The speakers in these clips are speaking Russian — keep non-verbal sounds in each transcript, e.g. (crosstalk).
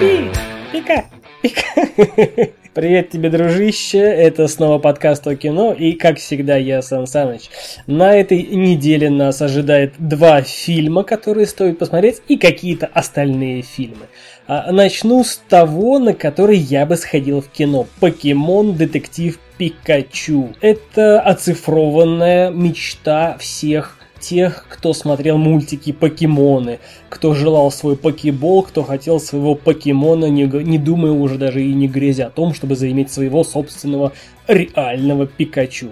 Пи! Пика! Пика! Привет тебе, дружище! Это снова подкаст о кино, и, как всегда, я Сан Саныч. На этой неделе нас ожидает два фильма, которые стоит посмотреть, и какие-то остальные фильмы. Начну с того, на который я бы сходил в кино. Покемон Детектив Пикачу. Это оцифрованная мечта всех тех, кто смотрел мультики Покемоны, кто желал свой покебол, кто хотел своего покемона, не, не думая уже даже и не грезя о том, чтобы заиметь своего собственного реального Пикачу.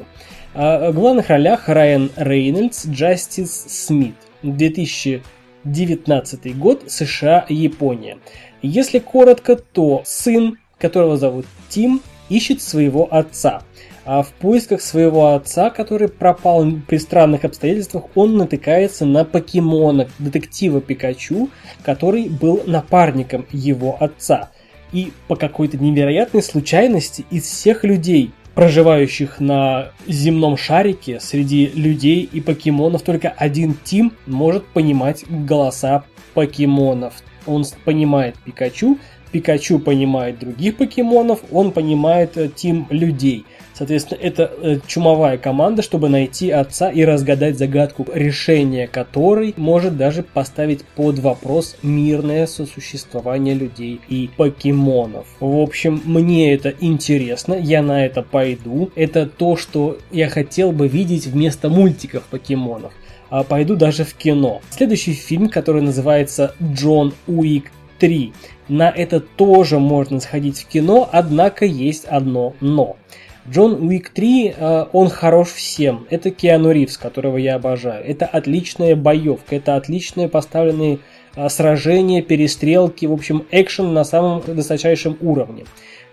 А в главных ролях Райан Рейнольдс, Джастис Смит. 2019 год, США, Япония. Если коротко, то сын, которого зовут Тим, ищет своего отца – а в поисках своего отца, который пропал при странных обстоятельствах, он натыкается на покемона, детектива Пикачу, который был напарником его отца. И по какой-то невероятной случайности из всех людей, проживающих на земном шарике, среди людей и покемонов, только один Тим может понимать голоса покемонов. Он понимает Пикачу, Пикачу понимает других покемонов, он понимает э, Тим людей. Соответственно, это э, чумовая команда, чтобы найти отца и разгадать загадку, решение которой может даже поставить под вопрос мирное сосуществование людей и покемонов. В общем, мне это интересно, я на это пойду. Это то, что я хотел бы видеть вместо мультиков покемонов. А пойду даже в кино. Следующий фильм, который называется «Джон Уик 3». На это тоже можно сходить в кино, однако есть одно «но». Джон Уик 3, э, он хорош всем. Это Киану Ривз, которого я обожаю. Это отличная боевка, это отличные поставленные э, сражения, перестрелки, в общем, экшен на самом высочайшем уровне.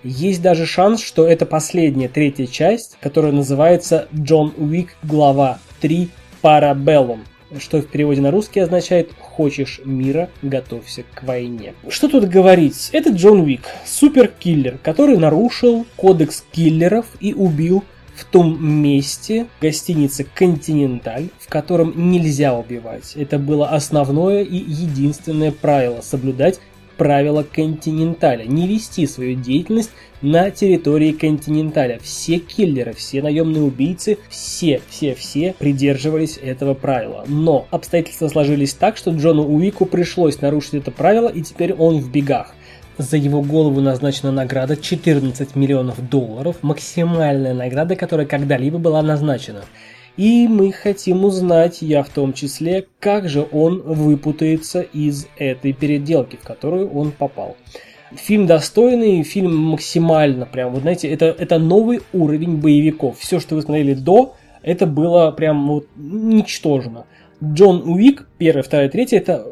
Есть даже шанс, что это последняя, третья часть, которая называется Джон Уик, глава 3, Парабеллум что в переводе на русский означает «хочешь мира, готовься к войне». Что тут говорить? Это Джон Уик, суперкиллер, который нарушил кодекс киллеров и убил в том месте гостиницы «Континенталь», в котором нельзя убивать. Это было основное и единственное правило – соблюдать правила континенталя, не вести свою деятельность на территории континенталя. Все киллеры, все наемные убийцы, все, все, все придерживались этого правила. Но обстоятельства сложились так, что Джону Уику пришлось нарушить это правило, и теперь он в бегах. За его голову назначена награда 14 миллионов долларов, максимальная награда, которая когда-либо была назначена. И мы хотим узнать, я в том числе, как же он выпутается из этой переделки, в которую он попал. Фильм достойный, фильм максимально, прям, вот знаете, это, это новый уровень боевиков. Все, что вы смотрели до, это было прям вот ничтожно. Джон Уик, первый, второй, третий, это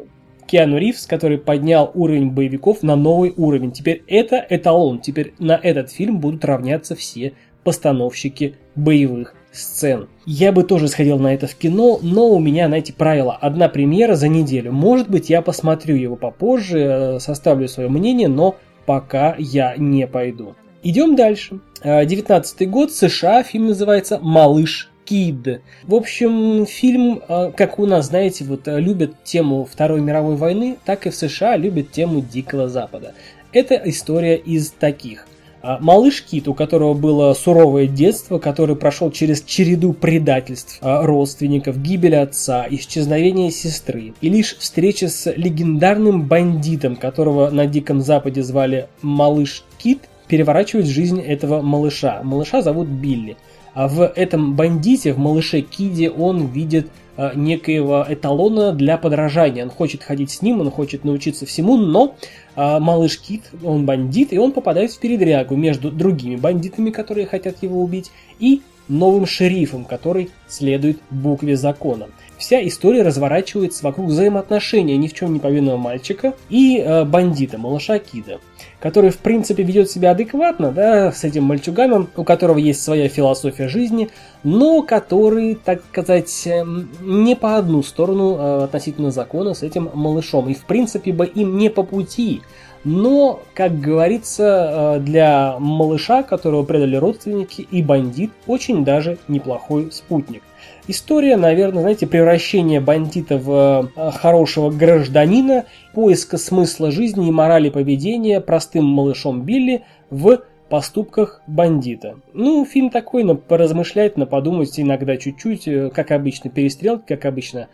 Киану Ривз, который поднял уровень боевиков на новый уровень. Теперь это эталон. Теперь на этот фильм будут равняться все постановщики боевых сцен. Я бы тоже сходил на это в кино, но у меня, знаете, правило, одна премьера за неделю. Может быть, я посмотрю его попозже, э, составлю свое мнение, но пока я не пойду. Идем дальше. 19 э, год, США, фильм называется «Малыш Кид». В общем, фильм, э, как у нас, знаете, вот любят тему Второй мировой войны, так и в США любят тему Дикого Запада. Это история из таких – а малыш Кит, у которого было суровое детство, который прошел через череду предательств а, родственников, гибель отца, исчезновение сестры. И лишь встреча с легендарным бандитом, которого на Диком Западе звали Малыш Кит, переворачивает жизнь этого малыша. Малыша зовут Билли. А в этом бандите, в малыше Киде, он видит Э, некоего эталона для подражания. Он хочет ходить с ним, он хочет научиться всему, но э, малыш Кит, он бандит, и он попадает в передрягу между другими бандитами, которые хотят его убить, и новым шерифом, который следует букве закона. Вся история разворачивается вокруг взаимоотношения ни в чем не повинного мальчика и э, бандита, малыша Кида который, в принципе, ведет себя адекватно, да, с этим мальчуганом, у которого есть своя философия жизни, но который, так сказать, эм, не по одну сторону э, относительно закона с этим малышом. И, в принципе, бы им не по пути. Но, как говорится, э, для малыша, которого предали родственники и бандит, очень даже неплохой спутник. История, наверное, знаете, превращение бандита в э, хорошего гражданина, поиска смысла жизни и морали поведения простым малышом Билли в поступках бандита. Ну, фильм такой, на поразмышлять, на подумать иногда чуть-чуть, э, как обычно, перестрелки, как обычно,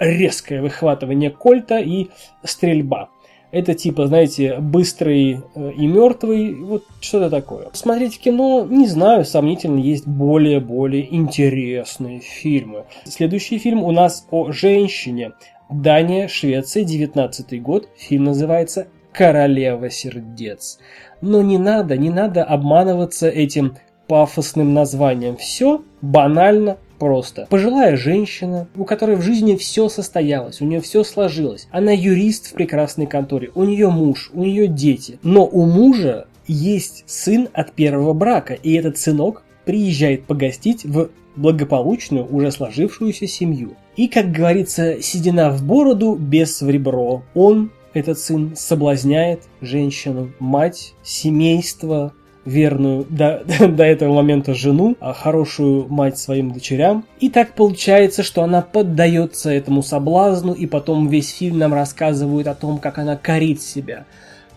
резкое выхватывание кольта и стрельба. Это типа, знаете, быстрый э, и мертвый, вот что-то такое. Смотреть кино, не знаю, сомнительно, есть более-более интересные фильмы. Следующий фильм у нас о женщине. Дания, Швеция, 19 год. Фильм называется «Королева сердец». Но не надо, не надо обманываться этим пафосным названием. Все банально, просто. Пожилая женщина, у которой в жизни все состоялось, у нее все сложилось. Она юрист в прекрасной конторе, у нее муж, у нее дети. Но у мужа есть сын от первого брака, и этот сынок приезжает погостить в благополучную, уже сложившуюся семью. И, как говорится, седина в бороду, без в ребро. Он, этот сын, соблазняет женщину, мать, семейство, верную до, (laughs) до этого момента жену, а хорошую мать своим дочерям. И так получается, что она поддается этому соблазну, и потом весь фильм нам рассказывают о том, как она корит себя,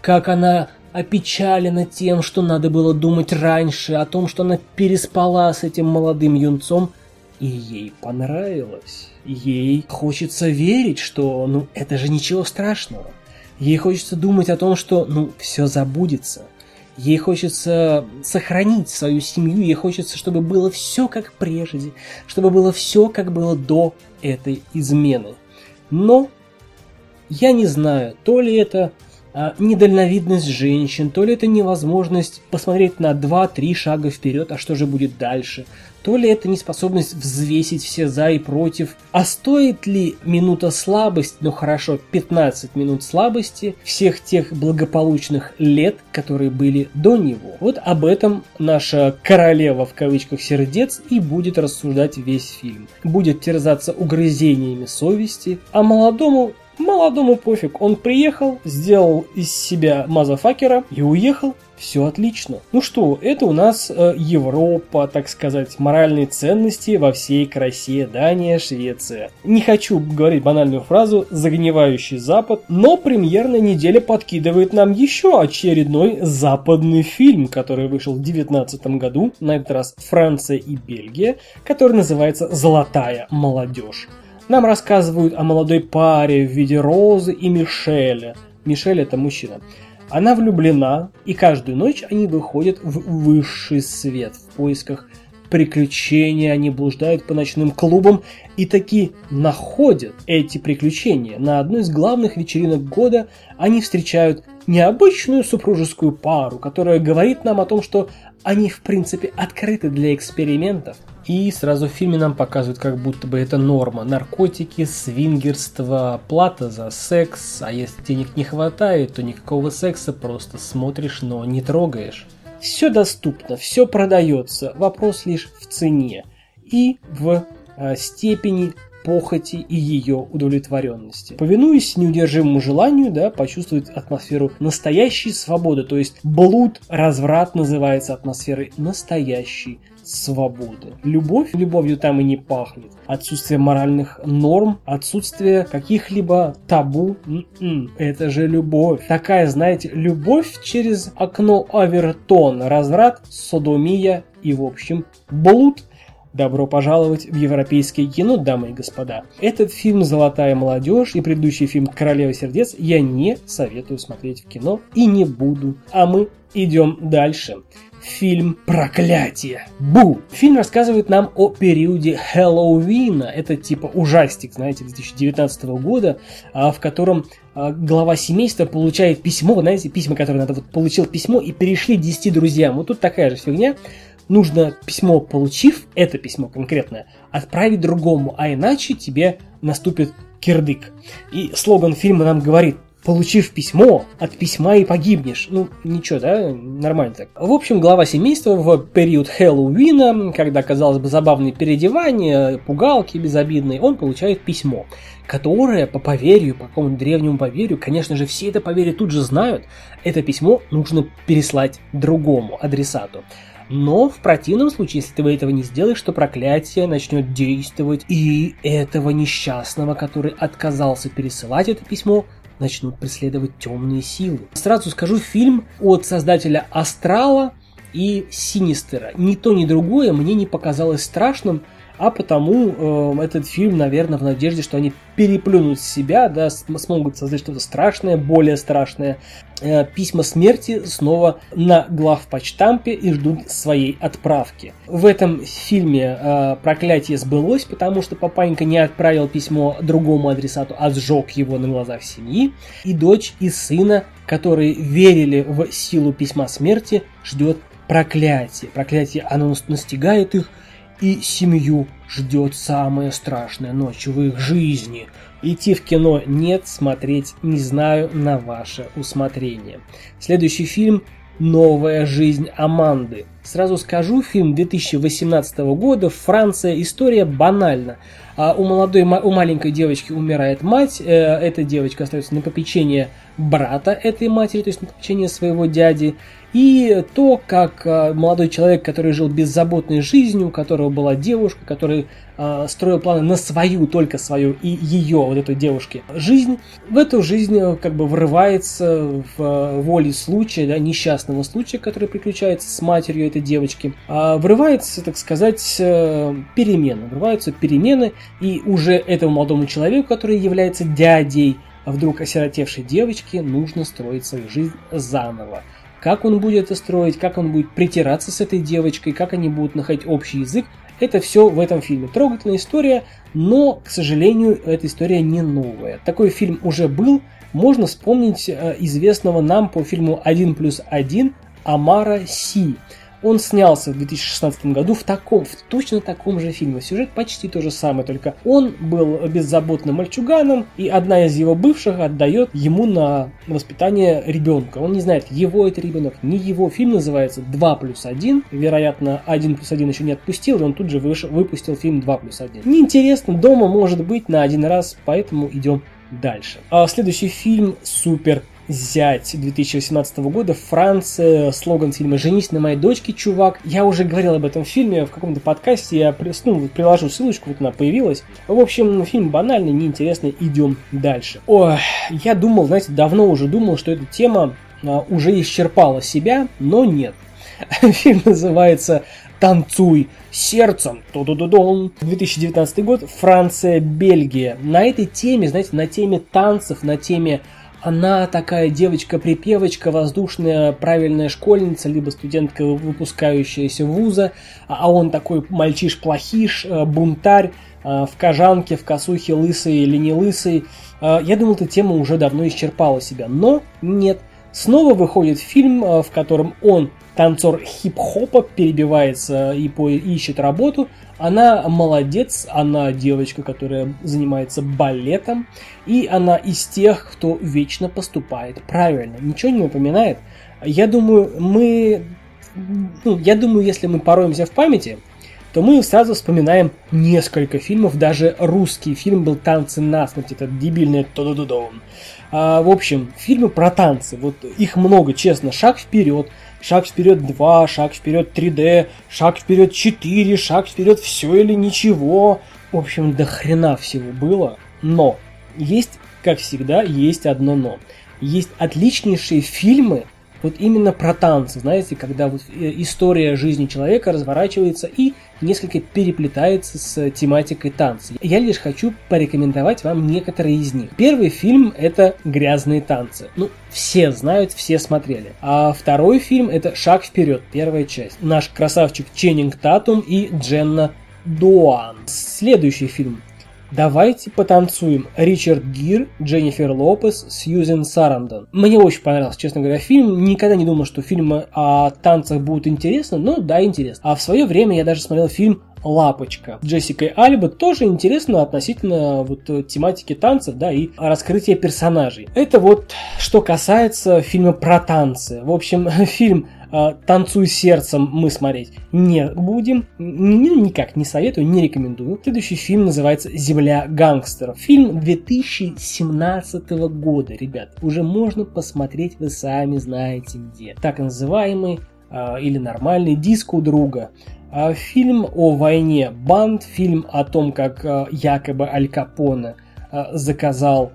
как она опечалена тем, что надо было думать раньше, о том, что она переспала с этим молодым юнцом, и ей понравилось. Ей хочется верить, что, ну, это же ничего страшного. Ей хочется думать о том, что, ну, все забудется. Ей хочется сохранить свою семью, ей хочется, чтобы было все как прежде, чтобы было все как было до этой измены. Но я не знаю, то ли это а, недальновидность женщин, то ли это невозможность посмотреть на 2-3 шага вперед, а что же будет дальше, то ли это неспособность взвесить все за и против. А стоит ли минута слабости, ну хорошо, 15 минут слабости всех тех благополучных лет, которые были до него? Вот об этом наша королева в кавычках сердец и будет рассуждать весь фильм. Будет терзаться угрызениями совести, а молодому Молодому пофиг, он приехал, сделал из себя мазафакера и уехал. Все отлично. Ну что, это у нас э, Европа, так сказать, моральные ценности во всей красе Дания, Швеция. Не хочу говорить банальную фразу «загнивающий Запад», но премьерная неделя подкидывает нам еще очередной западный фильм, который вышел в 2019 году, на этот раз Франция и Бельгия, который называется «Золотая молодежь». Нам рассказывают о молодой паре в виде Розы и Мишеля. Мишель это мужчина. Она влюблена, и каждую ночь они выходят в высший свет в поисках приключения, они блуждают по ночным клубам и таки находят эти приключения. На одной из главных вечеринок года они встречают необычную супружескую пару, которая говорит нам о том, что они в принципе открыты для экспериментов – и сразу в фильме нам показывают, как будто бы это норма. Наркотики, свингерство, плата за секс. А если денег не хватает, то никакого секса, просто смотришь, но не трогаешь. Все доступно, все продается. Вопрос лишь в цене и в э, степени похоти и ее удовлетворенности. Повинуясь неудержимому желанию, да, почувствовать атмосферу настоящей свободы, то есть блуд, разврат называется атмосферой настоящей свободы. Любовь любовью там и не пахнет. Отсутствие моральных норм, отсутствие каких-либо табу. М-м, это же любовь. Такая, знаете, любовь через окно Авертон, разврат, содомия и, в общем, блуд Добро пожаловать в европейское кино, дамы и господа. Этот фильм «Золотая молодежь» и предыдущий фильм «Королева сердец» я не советую смотреть в кино и не буду. А мы идем дальше фильм «Проклятие». Бу! Фильм рассказывает нам о периоде Хэллоуина. Это типа ужастик, знаете, 2019 года, а, в котором а, глава семейства получает письмо, знаете, письма, которые надо вот получил письмо и перешли 10 друзьям. Вот тут такая же фигня. Нужно письмо, получив это письмо конкретное, отправить другому, а иначе тебе наступит кирдык. И слоган фильма нам говорит получив письмо, от письма и погибнешь. Ну, ничего, да? Нормально так. В общем, глава семейства в период Хэллоуина, когда, казалось бы, забавные переодевания, пугалки безобидные, он получает письмо, которое по поверью, по какому-то древнему поверью, конечно же, все это поверье тут же знают, это письмо нужно переслать другому адресату. Но в противном случае, если ты этого не сделаешь, то проклятие начнет действовать, и этого несчастного, который отказался пересылать это письмо, начнут преследовать темные силы. Сразу скажу, фильм от создателя «Астрала» и «Синистера». Ни то, ни другое мне не показалось страшным, а потому э, этот фильм, наверное, в надежде, что они переплюнут себя, да, смогут создать что-то страшное, более страшное. Э, письма смерти снова на главпочтампе и ждут своей отправки. В этом фильме э, проклятие сбылось, потому что папанька не отправил письмо другому адресату, а сжег его на глазах семьи. И дочь и сына, которые верили в силу письма смерти, ждет проклятие. Проклятие, оно настигает их, и семью ждет самая страшная ночь в их жизни. Идти в кино нет, смотреть не знаю, на ваше усмотрение. Следующий фильм «Новая жизнь Аманды». Сразу скажу, фильм 2018 года, Франция, история банальна. А у молодой, у маленькой девочки умирает мать, э, эта девочка остается на попечение брата этой матери, то есть на попечение своего дяди, и то, как а, молодой человек, который жил беззаботной жизнью, у которого была девушка, который э, строил планы на свою, только свою и ее, вот этой девушки, жизнь, в эту жизнь э, как бы врывается в э, воле случая, да, несчастного случая, который приключается с матерью этой девочки, э, врывается, так сказать, э, перемены, врываются перемены, и уже этому молодому человеку, который является дядей, вдруг осиротевшей девочки, нужно строить свою жизнь заново как он будет это строить, как он будет притираться с этой девочкой, как они будут находить общий язык. Это все в этом фильме. Трогательная история, но, к сожалению, эта история не новая. Такой фильм уже был. Можно вспомнить э, известного нам по фильму «1 плюс 1» Амара Си. Он снялся в 2016 году в таком, в точно таком же фильме. Сюжет почти то же самое, только он был беззаботным мальчуганом, и одна из его бывших отдает ему на воспитание ребенка. Он не знает, его это ребенок, не его. Фильм называется 2 плюс 1. Вероятно, 1 плюс 1 еще не отпустил, и он тут же выш... выпустил фильм 2 плюс 1. Неинтересно, дома может быть на один раз, поэтому идем дальше. А следующий фильм супер зять 2018 года, Франция, слоган фильма «Женись на моей дочке, чувак». Я уже говорил об этом фильме в каком-то подкасте, я ну, приложу ссылочку, вот она появилась. В общем, фильм банальный, неинтересный, идем дальше. Ой, я думал, знаете, давно уже думал, что эта тема а, уже исчерпала себя, но нет. (laughs) Фильм называется «Танцуй сердцем». Ту-ду-ду-дон. 2019 год, Франция, Бельгия. На этой теме, знаете, на теме танцев, на теме она такая девочка-припевочка, воздушная, правильная школьница, либо студентка, выпускающаяся вуза, а он такой мальчиш-плохиш, э, бунтарь, э, в кожанке, в косухе, лысый или не лысый. Э, я думал, эта тема уже давно исчерпала себя, но нет. Снова выходит фильм, в котором он, танцор хип-хопа, перебивается и ищет работу, она молодец, она девочка, которая занимается балетом, и она из тех, кто вечно поступает правильно. Ничего не напоминает? Я думаю, мы... Ну, я думаю, если мы пороемся в памяти, то мы сразу вспоминаем несколько фильмов, даже русский фильм был «Танцы насмерть», это дебильное то ду ду а, В общем, фильмы про танцы, вот их много, честно, «Шаг вперед», шаг вперед 2, шаг вперед 3D, шаг вперед 4, шаг вперед все или ничего. В общем, до хрена всего было. Но есть, как всегда, есть одно но. Есть отличнейшие фильмы, вот именно про танцы, знаете, когда вот э, история жизни человека разворачивается и несколько переплетается с тематикой танца. Я лишь хочу порекомендовать вам некоторые из них. Первый фильм это «Грязные танцы». Ну, все знают, все смотрели. А второй фильм это «Шаг вперед», первая часть. Наш красавчик Ченнинг Татум и Дженна Дуан. Следующий фильм Давайте потанцуем. Ричард Гир, Дженнифер Лопес, Сьюзен Сарандон. Мне очень понравился, честно говоря, фильм. Никогда не думал, что фильмы о танцах будут интересны, но да, интересно. А в свое время я даже смотрел фильм Лапочка. Джессикой Альба тоже интересно относительно вот тематики танцев, да, и раскрытия персонажей. Это вот что касается фильма про танцы. В общем, (laughs) фильм «Танцуй сердцем» мы смотреть не будем. Никак не советую, не рекомендую. Следующий фильм называется «Земля гангстеров». Фильм 2017 года, ребят. Уже можно посмотреть, вы сами знаете где. Так называемый э, или нормальный диск у друга. Э, фильм о войне банд, фильм о том, как якобы Аль Капоне заказал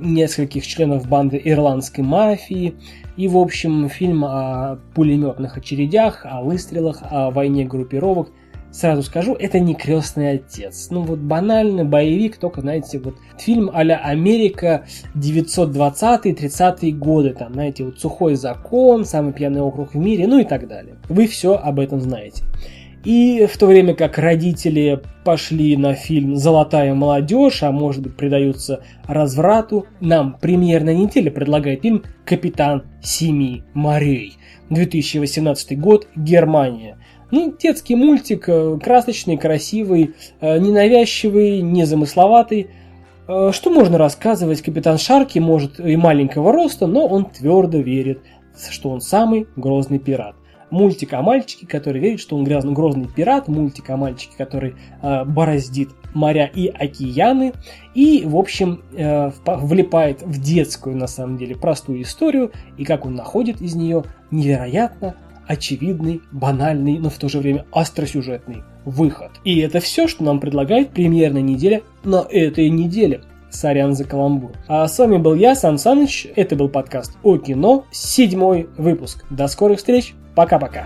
нескольких членов банды ирландской мафии. И, в общем, фильм о пулеметных очередях, о выстрелах, о войне группировок – Сразу скажу, это не крестный отец. Ну вот банальный боевик, только, знаете, вот фильм а-ля Америка 920-30-е годы, там, знаете, вот сухой закон, самый пьяный округ в мире, ну и так далее. Вы все об этом знаете. И в то время как родители пошли на фильм «Золотая молодежь», а может быть предаются разврату, нам премьерная неделя предлагает фильм «Капитан Семи морей». 2018 год, Германия. Ну, детский мультик, э, красочный, красивый, э, ненавязчивый, незамысловатый. Э, что можно рассказывать? Капитан Шарки может и маленького роста, но он твердо верит, что он самый грозный пират. Мультик о мальчике, который верит, что он грязный, грозный пират. Мультик о мальчике, который э, бороздит моря и океаны. И, в общем, э, влипает в детскую, на самом деле, простую историю. И как он находит из нее невероятно очевидный, банальный, но в то же время остросюжетный выход. И это все, что нам предлагает премьерная неделя на этой неделе. Сорян за каламбур. А с вами был я, Сан Саныч. Это был подкаст о кино, седьмой выпуск. До скорых встреч. Пока-пока.